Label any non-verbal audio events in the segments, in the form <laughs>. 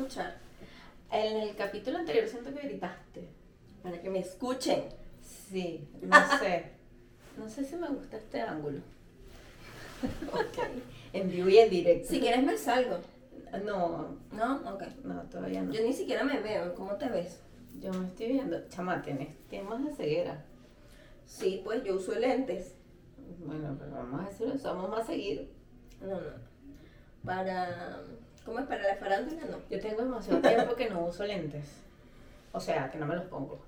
escuchar. En el capítulo anterior siento que gritaste. Para que me escuchen. Sí, no <laughs> sé. No sé si me gusta este ángulo. <laughs> Ok. En vivo y en directo. Si quieres me salgo. No, ¿No? Ok. no, todavía no. Yo ni siquiera me veo. ¿Cómo te ves? Yo me estoy viendo. Chama, tienes, más de ceguera. Sí, pues yo uso lentes. Bueno, pero vamos a decirlo, usamos más seguido. No, no. Para... ¿Cómo es? Para la farándula, no. Yo tengo demasiado <laughs> tiempo que no uso lentes. O sea, que no me los pongo.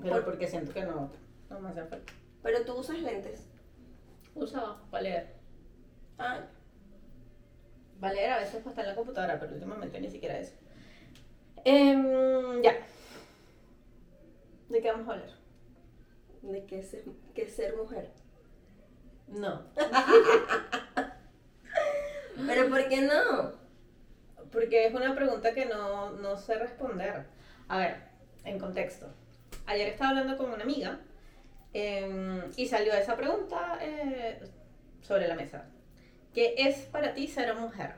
Pero Por- porque siento que no, no me hace falta. Pero tú usas lentes. Usa para leer. Ah, Para leer a veces para estar en la computadora, pero últimamente ni siquiera eso. Em, ya. ¿De qué vamos a hablar? de qué ser, qué ser mujer. No. <laughs> Pero ¿por qué no? Porque es una pregunta que no, no sé responder. A ver, en contexto. Ayer estaba hablando con una amiga em, y salió esa pregunta eh, sobre la mesa. ¿Qué es para ti ser mujer?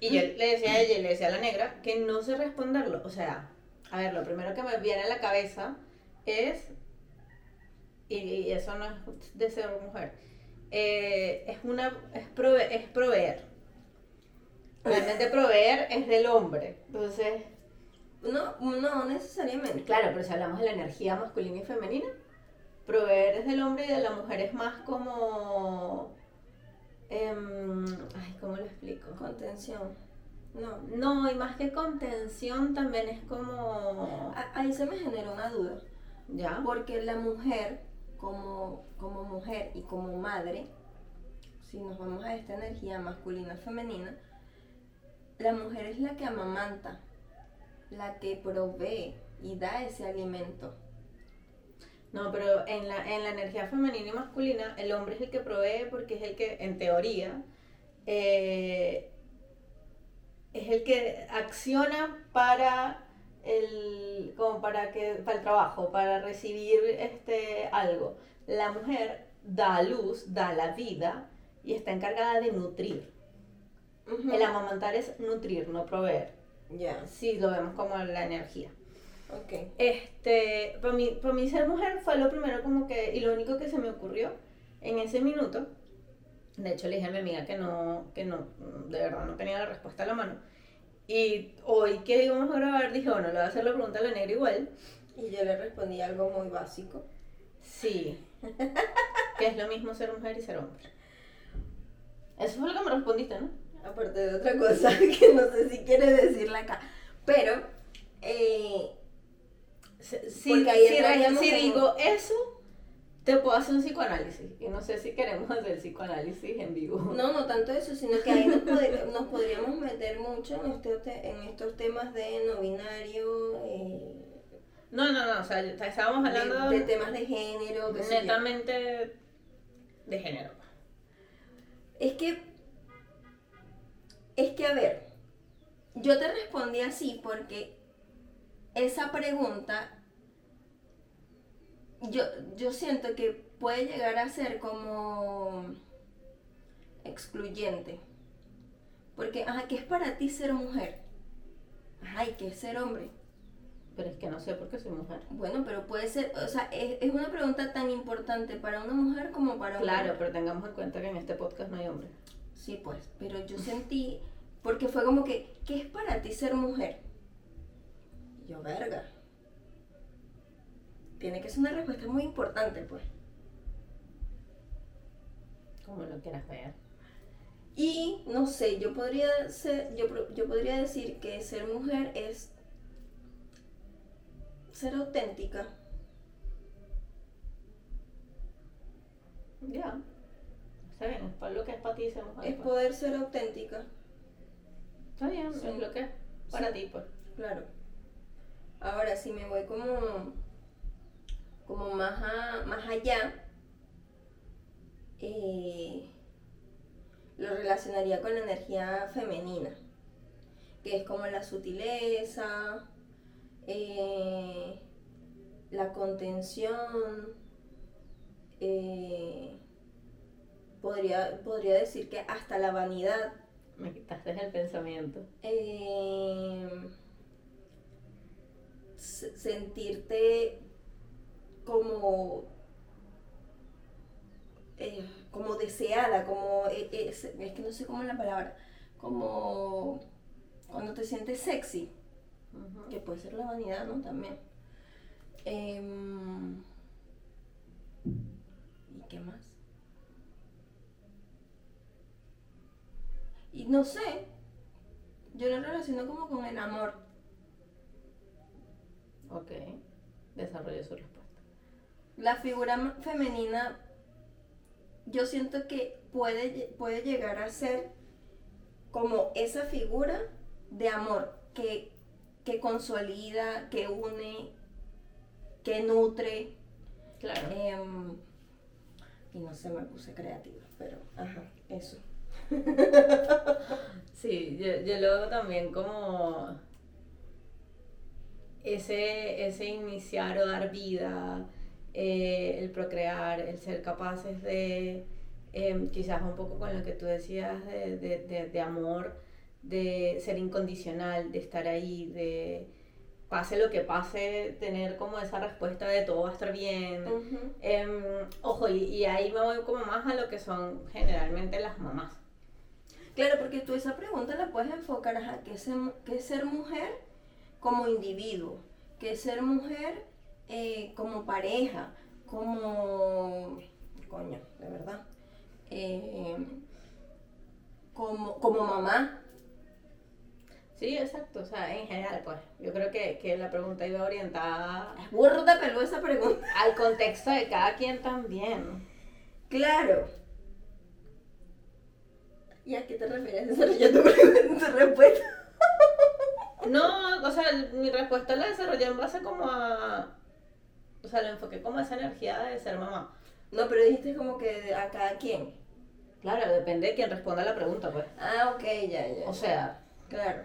Y yo le decía a ella y le decía a la negra que no sé responderlo. O sea, a ver, lo primero que me viene a la cabeza es, y, y eso no es de ser mujer, eh, es, una, es, prove- es proveer. Realmente proveer es del hombre. Entonces, No, no necesariamente. claro, pero si hablamos de la energía masculina y femenina, proveer es del hombre y de la mujer es más como... em, ay, ¿cómo lo explico? Contención. No. No, y más que contención también es como... A- Ahí se me generó una duda. ¿Ya? Porque la mujer, como, como mujer y como madre, si nos vamos a esta energía masculina-femenina, la mujer es la que amamanta, la que provee y da ese alimento. No, pero en la, en la energía femenina y masculina, el hombre es el que provee porque es el que, en teoría, eh, es el que acciona para el, como para que, para el trabajo, para recibir este algo. La mujer da luz, da la vida y está encargada de nutrir. Ujú. El amamantar es nutrir, no proveer. Ya, Sí, lo vemos como la energía. ok. Este, para mí, para mí ser mujer fue lo primero como que, y lo único que se me ocurrió en ese minuto, de hecho le dije a mi amiga que no, que no, de verdad no tenía la respuesta a la mano. Y hoy que íbamos a grabar dije, bueno, le voy a hacer la pregunta a la negra igual. Y yo le respondí algo muy básico. Sí, <laughs> que es lo mismo ser mujer y ser hombre. Eso fue lo que me respondiste, ¿no? Aparte de otra cosa <laughs> que no sé si quiere decirla acá. Pero, eh, Si, si- si- entraríamos si en- digo eso, te puedo hacer un psicoanálisis. Y no sé si queremos hacer psicoanálisis en vivo. no, no tanto eso, sino que ahí nos, podríamos meter mucho en, este te- en estos temas de no binario, eh, No, no, no, o sea, estábamos hablando de, de temas de género, netamente de género. Es que, es que a ver, yo te respondí así porque esa pregunta, yo, yo siento que puede llegar a ser como excluyente. Porque, ajá, ¿qué es para ti ser mujer? Ay, ¿qué es ser hombre? Pero es que no sé por qué soy mujer. Bueno, pero puede ser, o sea, es, es una pregunta tan importante para una mujer como para un Claro, hombre. pero tengamos en cuenta que en este podcast no hay hombre. Sí, pues, pero yo sentí, porque fue como que, ¿qué es para ti ser mujer? Y yo, verga. Tiene que ser una respuesta muy importante, pues. Como lo quieras ver. Y, no sé, yo podría, ser, yo, yo podría decir que ser mujer es ser auténtica. Ya. Bien, es para lo que es para ti. Es pues. poder ser auténtica, Está bien, Sí. es lo que es para ti, pues. claro. Ahora, si me voy como, como más, a- más allá, eh, lo relacionaría con la energía femenina, que es como la sutileza, eh, la contención, eh, podría, podría decir que hasta la vanidad, Me quitaste el pensamiento. Eh, se- sentirte como eh, como deseada, como eh, eh, es, que no sé cómo es la palabra, como cuando te sientes sexy, que puede ser la vanidad, ¿no? También. Em, ¿Y qué más? Y no sé, yo lo relaciono como con el amor. Ok. Desarrolle su respuesta. La figura femenina, yo siento que puede, puede llegar a ser como esa figura de amor que, que consolida, que une, que nutre. Claro. em, y no sé, me puse creativa, pero ajá, eso. <laughs> Sí, yo, yo lo veo también como ese, ese iniciar o dar vida, eh, el procrear, el ser capaces de, em, quizás un poco con lo que tú decías de, de- de- de amor, de ser incondicional, de estar ahí, de pase lo que pase, tener como esa respuesta de todo va a estar bien. Em, ojo, y, y ahí me voy como más a lo que son generalmente las mamás. Claro, porque tú esa pregunta la puedes enfocar a qué es ser, qué es ser mujer como individuo, qué es ser mujer eh, como pareja, como... Coño, de verdad. Eh, como, como mamá. Sí, exacto. O sea, en general, pues, yo creo que, que la pregunta iba orientada Es burda pelú esa pregunta. al contexto de cada quien también. Claro. ¿Y a qué te refieres <laughs> desarrollar <laughs> tu respuesta? No, o sea, mi respuesta la desarrollé en base como a... O sea, lo enfoqué como a esa energía de ser mamá. No, pero dijiste como que a cada quien. Claro, depende de quién responda la pregunta, pues. Ah, ok, ya, ya. O sea, Claro.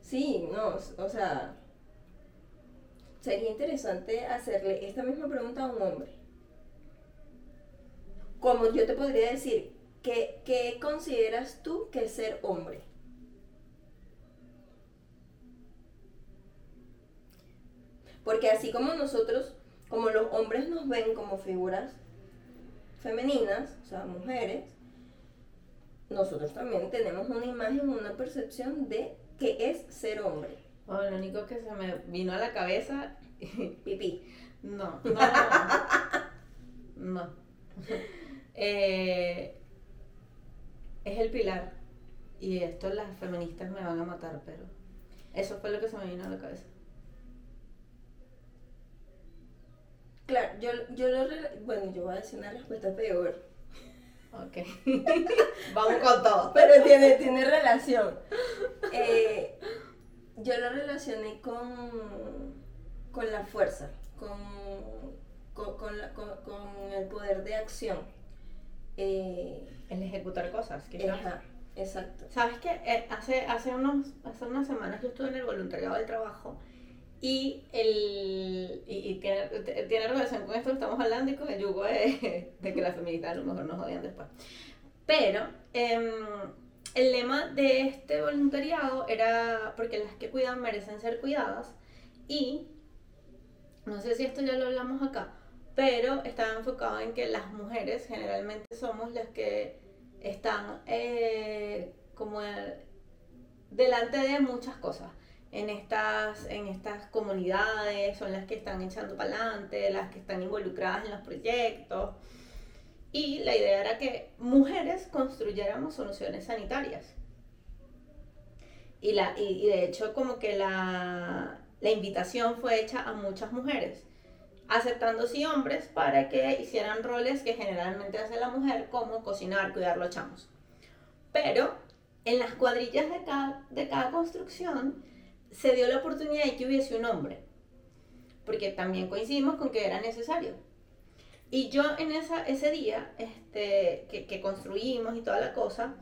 Sí, no, o sea, sería interesante hacerle esta misma pregunta a un hombre. Como yo te podría decir, ¿qué, qué consideras tú que es ser hombre? Porque así como nosotros, como los hombres nos ven como figuras femeninas, o sea, mujeres, nosotros también tenemos una imagen, una percepción de qué es ser hombre. bueno, lo único que se me vino a la cabeza... <laughs> Pipí. No, no. No. <laughs> <laughs> Eh, es el pilar. Y esto las feministas me van a matar, pero eso fue lo que se me vino a la cabeza. Claro, yo, yo lo... Bueno, yo voy a decir una respuesta peor. Ok. <laughs> Vamos con todo. Pero tiene, tiene relación. Eh, yo lo relacioné con, con la fuerza, con, con, con la- con- con el poder de acción. Eh, El ejecutar cosas, quizás. ajá, exacto. ¿Sabes qué? Eh, hace, hace, unos, hace unas semanas yo estuve en el voluntariado del trabajo y, el, y, y tiene, tiene relación con esto que estamos hablando y con el yugo de, <laughs> de que las feministas a lo mejor nos odian después. Pero em, el lema de este voluntariado era porque las que cuidan merecen ser cuidadas y no sé si esto ya lo hablamos acá, pero estaba enfocado en que las mujeres generalmente somos las que están eh, como delante de muchas cosas. En estas, en estas comunidades son las que están echando para adelante, las que están involucradas en los proyectos. Y la idea era que mujeres construyéramos soluciones sanitarias. Y, la, y de hecho como que la, la invitación fue hecha a muchas mujeres, aceptando sí hombres para que hicieran roles que generalmente hace la mujer, como cocinar, cuidar los chamos. Pero en las cuadrillas de cada, de cada construcción se dio la oportunidad de que hubiese un hombre, porque también coincidimos con que era necesario. Y yo en esa, ese día este, que, que construimos y toda la cosa,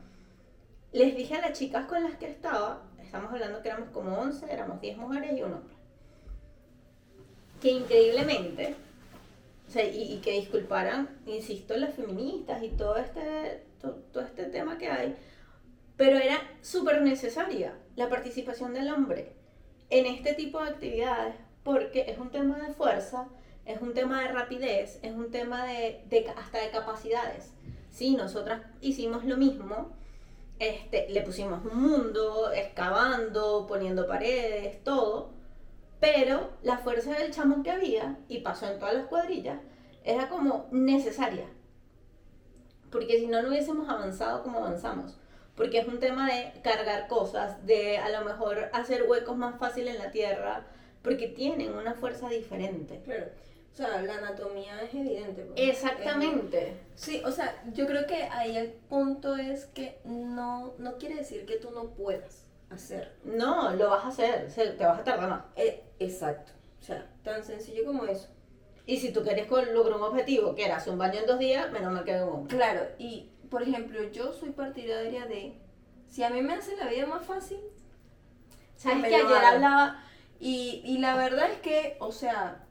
les dije a las chicas con las que estaba, estamos hablando que éramos como 11, éramos 10 mujeres y un hombre, que increíblemente, o sea, y, y que disculparan, insisto, las feministas y todo este, to- todo este tema que hay, Pero era súper necesaria la participación del hombre en este tipo de actividades porque es un tema de fuerza, es un tema de rapidez, es un tema de, hasta de capacidades. Sí, nosotras hicimos lo mismo, este, le pusimos un mundo, excavando, poniendo paredes, todo, pero la fuerza del chamo que había, y pasó en todas las cuadrillas, era como necesaria. Porque si no, no hubiésemos avanzado como avanzamos. Porque es un tema de cargar cosas, de a lo mejor hacer huecos más fáciles en la tierra, porque tienen una fuerza diferente. Claro. O sea, la anatomía es evidente. Pues. Exactamente. sí, o sea, yo creo que ahí el punto es que no, no quiere decir que tú no puedas hacer. No, lo vas a hacer, te vas a tardar más. Eh, exacto. O sea, tan sencillo como eso. Y si tú quieres lograr un objetivo, que era hacer un baño en dos días, menos mal que un Claro, y por ejemplo, yo soy partidaria de, si a mí me hace la vida más fácil, ¿sabes que ayer hablaba? Y, y la verdad es que, o sea,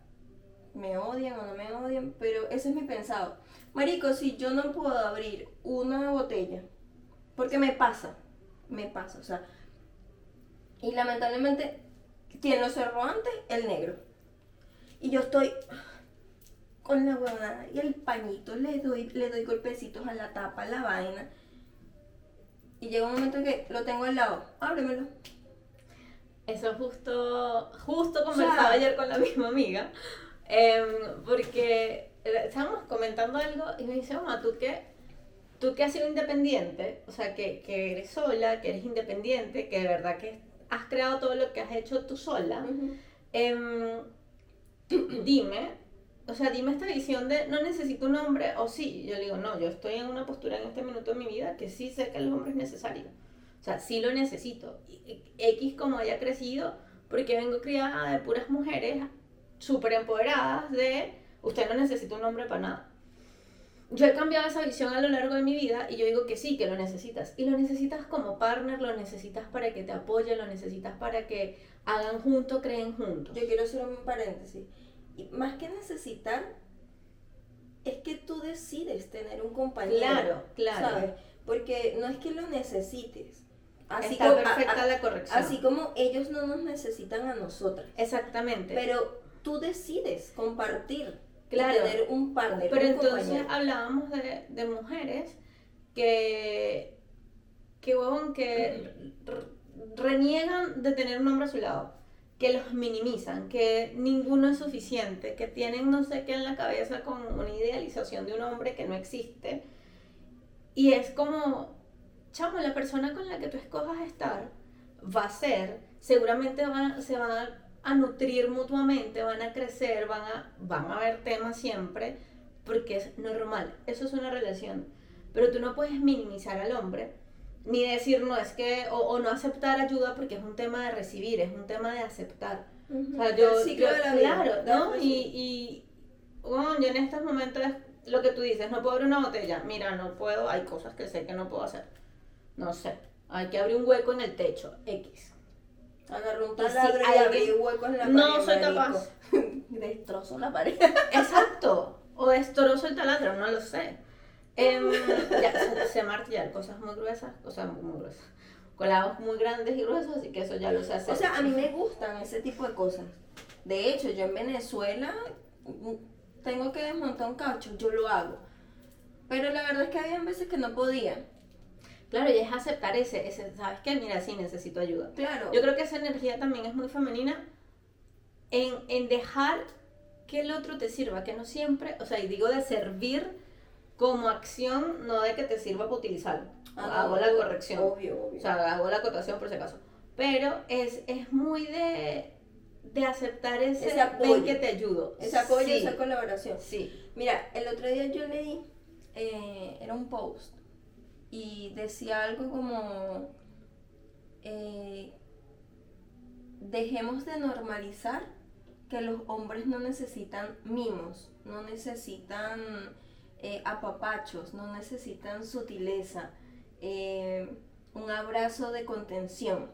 me odian o no me odian, pero ese es mi pensado. Marico, si yo no puedo abrir una botella, porque me pasa, me pasa, o sea, y lamentablemente, ¿quién lo cerró antes? El negro. Y yo estoy con la huevada y el pañito, le doy, le doy golpecitos a la tapa, a la vaina. Y llega un momento en que lo tengo al lado, ábremelo. Eso justo, justo conversaba ayer con la misma amiga, Em, porque eh, estábamos comentando algo y me dice, mamá, ¿tú qué? Tú que has sido independiente, o sea, que, que, eres sola, que eres independiente, que de verdad que has creado todo lo que has hecho tú sola, em, <clears throat> dime, o sea, dime esta visión de no necesito un hombre, o sí, yo digo, no, yo estoy en una postura en este minuto de mi vida que sí sé que el hombre es necesario. O sea, sí lo necesito. X como haya crecido, porque vengo criada de puras mujeres súper empoderadas de usted no necesita un hombre para nada. Yo he cambiado esa visión a lo largo de mi vida y yo digo que sí, que lo necesitas. Y lo necesitas como partner, lo necesitas para que te apoye, lo necesitas para que hagan juntos, creen juntos. Yo quiero hacer un paréntesis. Y más que necesitar, es que tú decides tener un compañero. Claro, claro. ¿Sabes? Porque no es que lo necesites. Así Está perfecta la corrección. Así como ellos no nos necesitan a nosotras. Exactamente. Pero tú decides compartir, claro, tener un partner. Pero entonces hablábamos de, de, mujeres que, que, que reniegan de tener un hombre a su lado, que los minimizan, que ninguno es suficiente, que tienen no sé qué en la cabeza con una idealización de un hombre que no existe. Y es como, chamo, la persona con la que tú escojas estar va a ser, seguramente se va a a nutrir mutuamente, van a crecer, van a, van a haber temas siempre, porque es normal, eso es una relación. Pero tú no puedes minimizar al hombre, ni decir no es que, o, no aceptar ayuda porque es un tema de recibir, es un tema de aceptar. O sea, yo, claro, ¿no? Y, y bueno, yo en estos momentos, lo que tú dices, no puedo abrir una botella, mira, no puedo, hay cosas que sé que no puedo hacer. No sé, hay que abrir un hueco en el techo, X Agarró un taladro y, abrí huecos en la pared. No soy capaz. <laughs> destrozo la pared. Exacto. <laughs> O destrozo el taladro, no lo sé. Eh, ya, sé martillar cosas muy gruesas, cosas muy, gruesas. Colados muy grandes y gruesos, así que eso ya lo sé hacer. O sea, a mí me gustan ese tipo de cosas. De hecho, yo en Venezuela mm, tengo que desmontar un caucho, yo lo hago. Pero la verdad es que había veces que no podía. Claro, y es aceptar ese, ese, ¿sabes qué? Mira, sí necesito ayuda. Claro. Yo creo que esa energía también es muy femenina en, en dejar que el otro te sirva, que no siempre, o sea, y digo de servir como acción, no de que te sirva para utilizarlo. Ah, hago la corrección. Obvio, obvio. O sea, hago la acotación por si acaso. Pero es, es muy de, de aceptar ese, apoyo que te ayudo. Ese apoyo, esa colaboración. Sí. Mira, el otro día yo leí, eh, era un post y decía algo como, eh, dejemos de normalizar que los hombres no necesitan mimos, no necesitan eh, apapachos, no necesitan sutileza, eh, un abrazo de contención,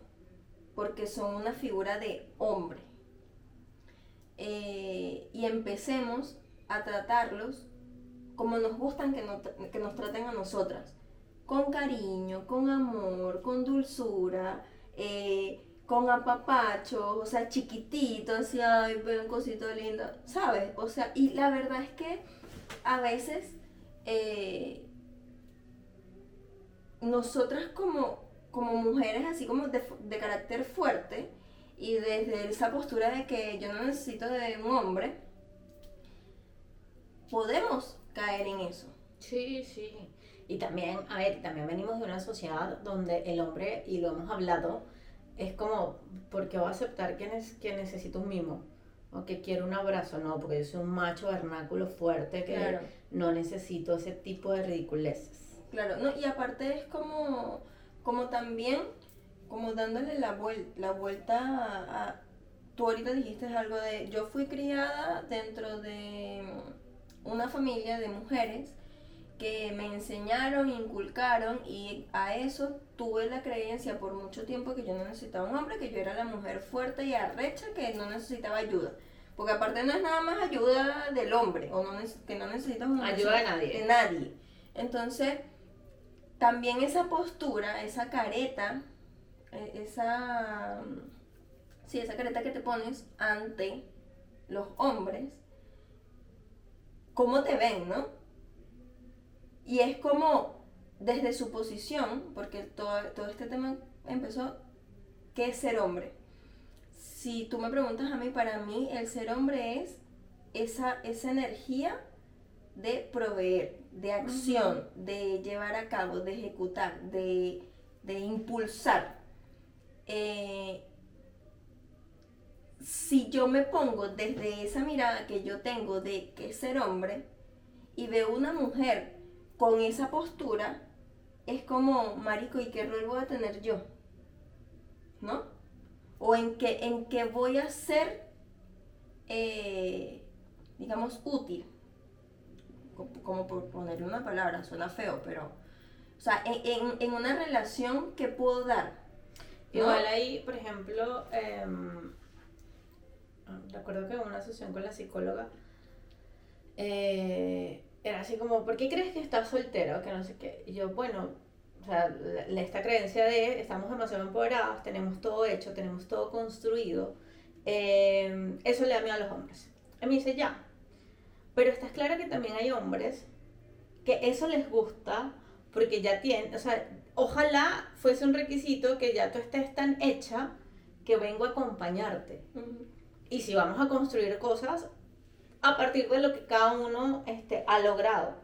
porque son una figura de hombre. y empecemos a tratarlos como nos gustan que, que nos traten a nosotras con cariño, con amor, con dulzura, eh, con apapacho, o sea, chiquitito, así, ay, ve un cosito lindo, ¿sabes? O sea, y la verdad es que a veces eh, nosotras como, como mujeres así como de, de carácter fuerte y desde esa postura de que yo no necesito de un hombre, podemos caer en eso. Sí, sí. Y también, a ver, también venimos de una sociedad donde el hombre, y lo hemos hablado, es como, ¿por qué voy a aceptar que, que necesito un mimo? O que quiero un abrazo, no, porque yo soy un macho vernáculo fuerte que no necesito ese tipo de ridiculeces. Claro, no, y aparte es como, como también, como dándole la, la vuelta a, a, Tú ahorita dijiste algo de, yo fui criada dentro de una familia de mujeres que me enseñaron, inculcaron y a eso tuve la creencia por mucho tiempo que yo no necesitaba un hombre, que yo era la mujer fuerte y arrecha que no necesitaba ayuda. Porque aparte no es nada más ayuda del hombre, o no que no necesitas ayuda de nadie. De nadie. Entonces, también esa postura, esa careta, e, esa, sí, esa careta que te pones ante los hombres, ¿cómo te ven, no? Y es como desde su posición, porque todo, todo este tema empezó, ¿qué es ser hombre? Si tú me preguntas a mí, para mí el ser hombre es esa, esa energía de proveer, de acción, de llevar a cabo, de ejecutar, de, impulsar. Eh, si yo me pongo desde esa mirada que yo tengo de que es ser hombre y veo una mujer con esa postura, es como, marico, ¿y qué rol voy a tener yo? ¿No? O en qué, en voy a ser, eh, digamos, útil. Como por ponerle una palabra, suena feo, pero... O sea, en, una relación que puedo dar. Igual ahí, por ejemplo, em, recuerdo que en una sesión con la psicóloga, eh, era así como, ¿por qué crees que estás soltero? Que no sé qué. Y yo, bueno, o sea, esta creencia de estamos demasiado empoderados, tenemos todo hecho, tenemos todo construido, eh, eso le da miedo a los hombres. Y me dice, ya. Pero estás clara que también hay hombres que eso les gusta porque ya tienen, o sea, ojalá fuese un requisito que ya tú estés tan hecha que vengo a acompañarte. Y si vamos a construir cosas, a partir de lo que cada uno este, ha logrado.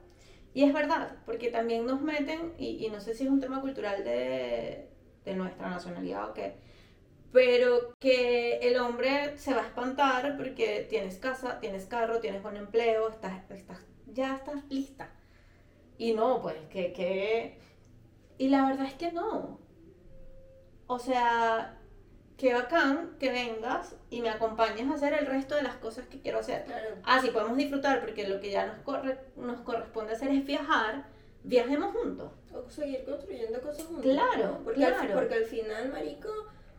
Y es verdad, porque también nos meten, y, no sé si es un tema cultural de, de nuestra nacionalidad o qué, pero que el hombre se va a espantar porque tienes casa, tienes carro, tienes buen empleo, estás, estás, ya estás lista. Y no, pues, que, que... Y la verdad es que no. O sea, qué bacán que vengas y me acompañes a hacer el resto de las cosas que quiero hacer. Ah, sí, podemos disfrutar porque lo que ya nos, corre, nos corresponde hacer es viajar, viajemos juntos. O seguir construyendo cosas juntos. Claro, porque claro. Al, porque al final, marico,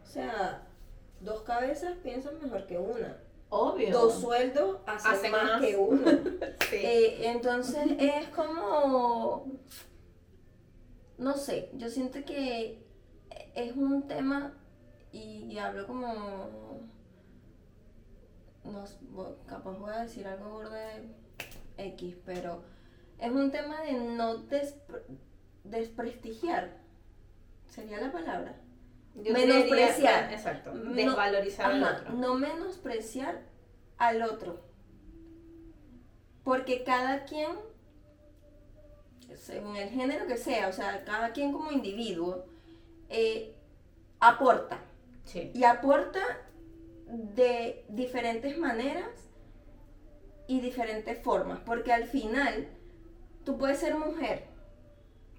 o sea, dos cabezas piensan mejor que una. Obvio. Dos sueldos hacen, más, que uno. <laughs> sí. Eh, entonces es como, no sé, yo siento que es un tema y, hablo como. No, capaz voy a decir algo de X, pero es un tema de no desprestigiar. Sería la palabra. menospreciar. exacto. Desvalorizar al otro. No menospreciar al otro. Porque cada quien, según el género que sea, o sea, cada quien como individuo, eh, aporta. Y aporta de diferentes maneras y diferentes formas, porque al final tú puedes ser mujer,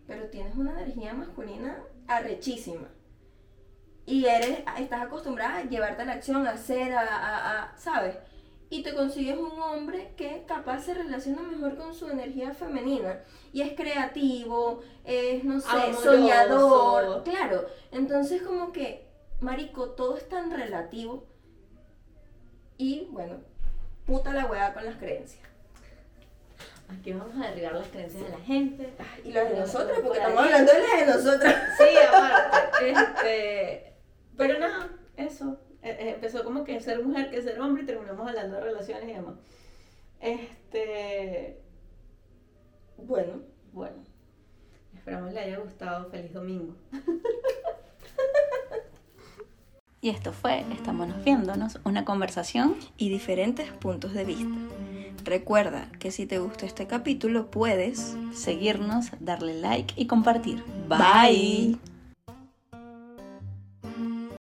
pero tienes una energía masculina arrechísima. Y eres, estás acostumbrada a llevarte a la acción, a hacer, a, ¿sabes? Y te consigues un hombre que capaz se relaciona mejor con su energía femenina. Y es creativo, es, no sé, soñador. Claro. Entonces como que marico, todo es tan relativo. Y bueno, puta la weá con las creencias. aquí vamos a derribar las creencias de la gente. Y los de nosotros, porque Por estamos hablando de las de nosotros. Sí, <laughs> aparte. Este, pero nada, eso. Eh, eh, Empezó como que ser mujer, que ser hombre y terminamos hablando de relaciones y demás. Este, Bueno, bueno, esperamos le haya gustado. Feliz domingo. <laughs> Y esto fue Estamos viéndonos, una conversación. y diferentes puntos de vista. Recuerda que si te gustó este capítulo puedes Seguirnos, darle like y compartir. Bye.